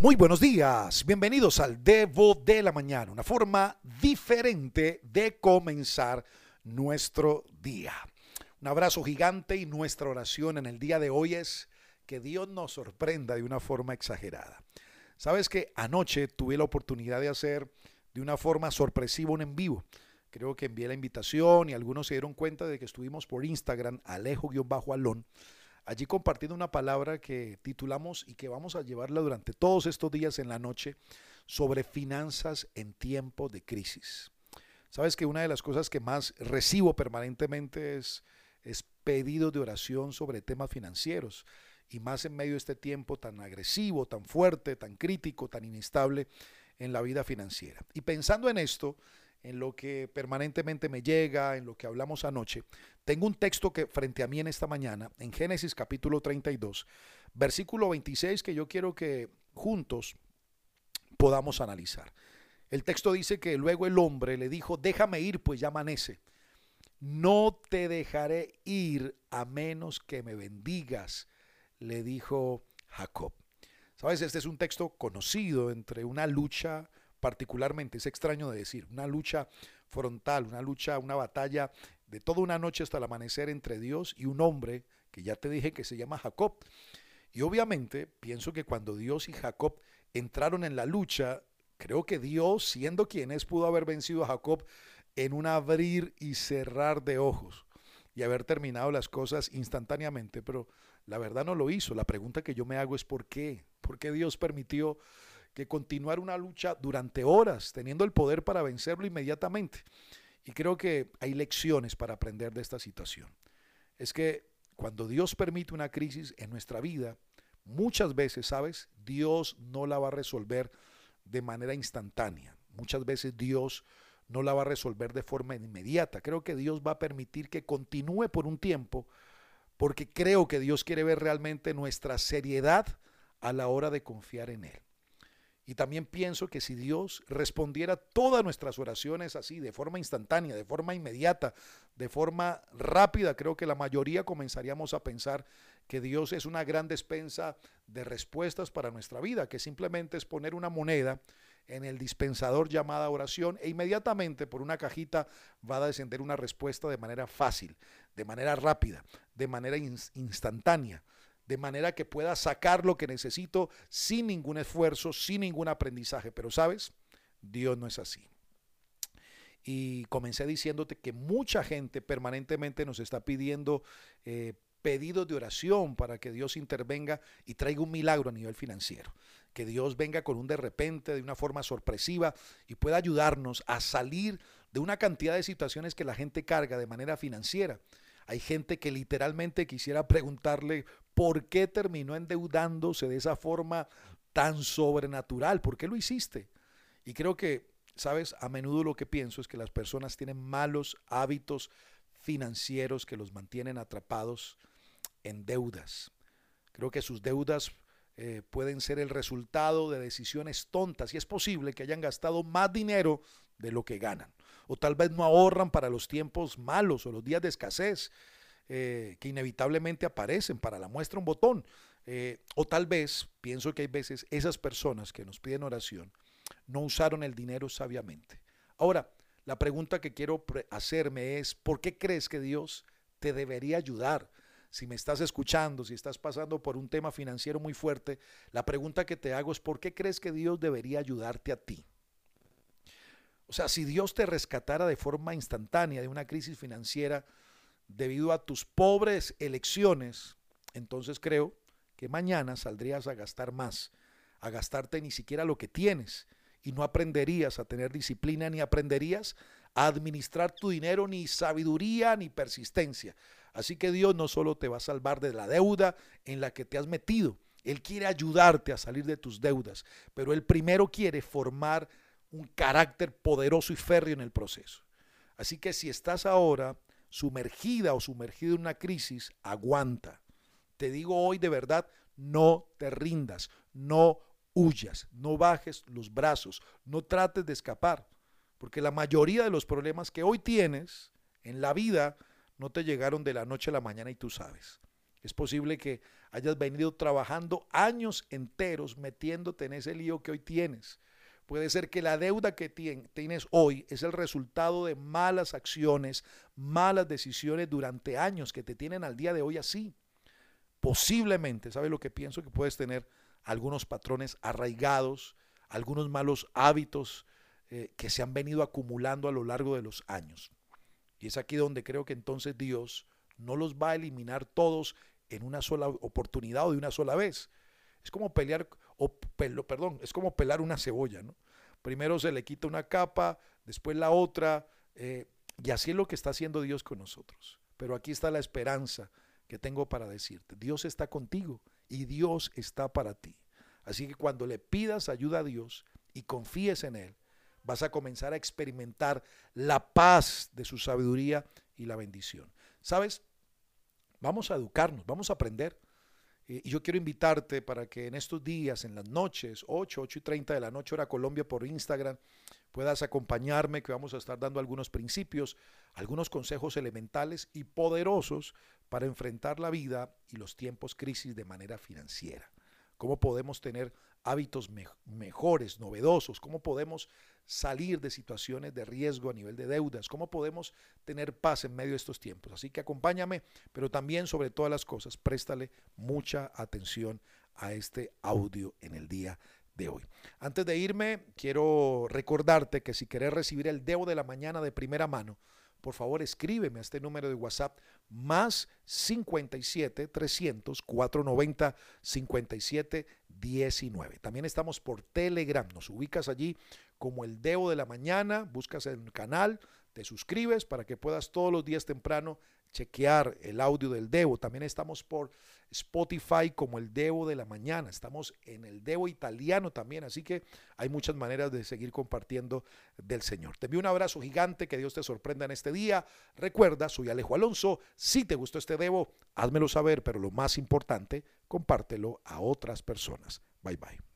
Muy buenos días, bienvenidos al Devo de la Mañana, una forma diferente de comenzar nuestro día. Un abrazo gigante y nuestra oración en el día de hoy es que Dios nos sorprenda de una forma exagerada. Sabes que anoche tuve la oportunidad de hacer de una forma sorpresiva un en vivo. Creo que envié la invitación y algunos se dieron cuenta de que estuvimos por Instagram, alejo-alón allí compartiendo una palabra que titulamos y que vamos a llevarla durante todos estos días en la noche sobre finanzas en tiempo de crisis. Sabes que una de las cosas que más recibo permanentemente es, es pedidos de oración sobre temas financieros y más en medio de este tiempo tan agresivo, tan fuerte, tan crítico, tan inestable en la vida financiera. Y pensando en esto, en lo que permanentemente me llega, en lo que hablamos anoche, tengo un texto que frente a mí en esta mañana, en Génesis capítulo 32, versículo 26, que yo quiero que juntos podamos analizar. El texto dice que luego el hombre le dijo, déjame ir, pues ya amanece. No te dejaré ir a menos que me bendigas, le dijo Jacob. Sabes, este es un texto conocido entre una lucha particularmente, es extraño de decir, una lucha frontal, una lucha, una batalla de toda una noche hasta el amanecer entre Dios y un hombre que ya te dije que se llama Jacob. Y obviamente pienso que cuando Dios y Jacob entraron en la lucha, creo que Dios, siendo quien es, pudo haber vencido a Jacob en un abrir y cerrar de ojos y haber terminado las cosas instantáneamente, pero la verdad no lo hizo. La pregunta que yo me hago es ¿por qué? ¿Por qué Dios permitió que continuar una lucha durante horas, teniendo el poder para vencerlo inmediatamente. Y creo que hay lecciones para aprender de esta situación. Es que cuando Dios permite una crisis en nuestra vida, muchas veces, ¿sabes? Dios no la va a resolver de manera instantánea. Muchas veces Dios no la va a resolver de forma inmediata. Creo que Dios va a permitir que continúe por un tiempo porque creo que Dios quiere ver realmente nuestra seriedad a la hora de confiar en Él. Y también pienso que si Dios respondiera todas nuestras oraciones así, de forma instantánea, de forma inmediata, de forma rápida, creo que la mayoría comenzaríamos a pensar que Dios es una gran despensa de respuestas para nuestra vida, que simplemente es poner una moneda en el dispensador llamada oración e inmediatamente por una cajita va a descender una respuesta de manera fácil, de manera rápida, de manera instantánea de manera que pueda sacar lo que necesito sin ningún esfuerzo, sin ningún aprendizaje. Pero sabes, Dios no es así. Y comencé diciéndote que mucha gente permanentemente nos está pidiendo eh, pedidos de oración para que Dios intervenga y traiga un milagro a nivel financiero. Que Dios venga con un de repente, de una forma sorpresiva y pueda ayudarnos a salir de una cantidad de situaciones que la gente carga de manera financiera. Hay gente que literalmente quisiera preguntarle por qué terminó endeudándose de esa forma tan sobrenatural, por qué lo hiciste. Y creo que, sabes, a menudo lo que pienso es que las personas tienen malos hábitos financieros que los mantienen atrapados en deudas. Creo que sus deudas eh, pueden ser el resultado de decisiones tontas y es posible que hayan gastado más dinero de lo que ganan. O tal vez no ahorran para los tiempos malos o los días de escasez eh, que inevitablemente aparecen para la muestra un botón. Eh, o tal vez, pienso que hay veces esas personas que nos piden oración no usaron el dinero sabiamente. Ahora, la pregunta que quiero hacerme es, ¿por qué crees que Dios te debería ayudar? si me estás escuchando, si estás pasando por un tema financiero muy fuerte, la pregunta que te hago es, ¿por qué crees que Dios debería ayudarte a ti? O sea, si Dios te rescatara de forma instantánea de una crisis financiera debido a tus pobres elecciones, entonces creo que mañana saldrías a gastar más, a gastarte ni siquiera lo que tienes y no aprenderías a tener disciplina ni aprenderías a administrar tu dinero ni sabiduría ni persistencia. Así que Dios no solo te va a salvar de la deuda en la que te has metido, Él quiere ayudarte a salir de tus deudas, pero Él primero quiere formar un carácter poderoso y férreo en el proceso. Así que si estás ahora sumergida o sumergido en una crisis, aguanta. Te digo hoy de verdad, no te rindas, no huyas, no bajes los brazos, no trates de escapar, porque la mayoría de los problemas que hoy tienes en la vida no te llegaron de la noche a la mañana y tú sabes. Es posible que hayas venido trabajando años enteros metiéndote en ese lío que hoy tienes. Puede ser que la deuda que tienes hoy es el resultado de malas acciones, malas decisiones durante años que te tienen al día de hoy así. Posiblemente, ¿sabes lo que pienso? Que puedes tener algunos patrones arraigados, algunos malos hábitos eh, que se han venido acumulando a lo largo de los años. Y es aquí donde creo que entonces Dios no los va a eliminar todos en una sola oportunidad o de una sola vez. Es como pelear, o pelo, perdón, es como pelar una cebolla, ¿no? Primero se le quita una capa, después la otra, eh, y así es lo que está haciendo Dios con nosotros. Pero aquí está la esperanza que tengo para decirte. Dios está contigo y Dios está para ti. Así que cuando le pidas ayuda a Dios y confíes en Él, vas a comenzar a experimentar la paz de su sabiduría y la bendición. ¿Sabes? Vamos a educarnos, vamos a aprender. Y yo quiero invitarte para que en estos días, en las noches, 8, 8 y 30 de la noche, hora Colombia, por Instagram, puedas acompañarme, que vamos a estar dando algunos principios, algunos consejos elementales y poderosos para enfrentar la vida y los tiempos crisis de manera financiera. Cómo podemos tener hábitos mejores, novedosos, cómo podemos salir de situaciones de riesgo a nivel de deudas, cómo podemos tener paz en medio de estos tiempos. Así que acompáñame, pero también sobre todas las cosas, préstale mucha atención a este audio en el día de hoy. Antes de irme, quiero recordarte que si querés recibir el Debo de la mañana de primera mano, por favor escríbeme a este número de WhatsApp más 57 300 490 57 19. También estamos por Telegram, nos ubicas allí como el Debo de la Mañana, buscas el canal, te suscribes para que puedas todos los días temprano chequear el audio del Debo. También estamos por Spotify como el Debo de la Mañana. Estamos en el Debo italiano también, así que hay muchas maneras de seguir compartiendo del Señor. Te envío un abrazo gigante, que Dios te sorprenda en este día. Recuerda, soy Alejo Alonso. Si te gustó este Debo, házmelo saber, pero lo más importante, compártelo a otras personas. Bye bye.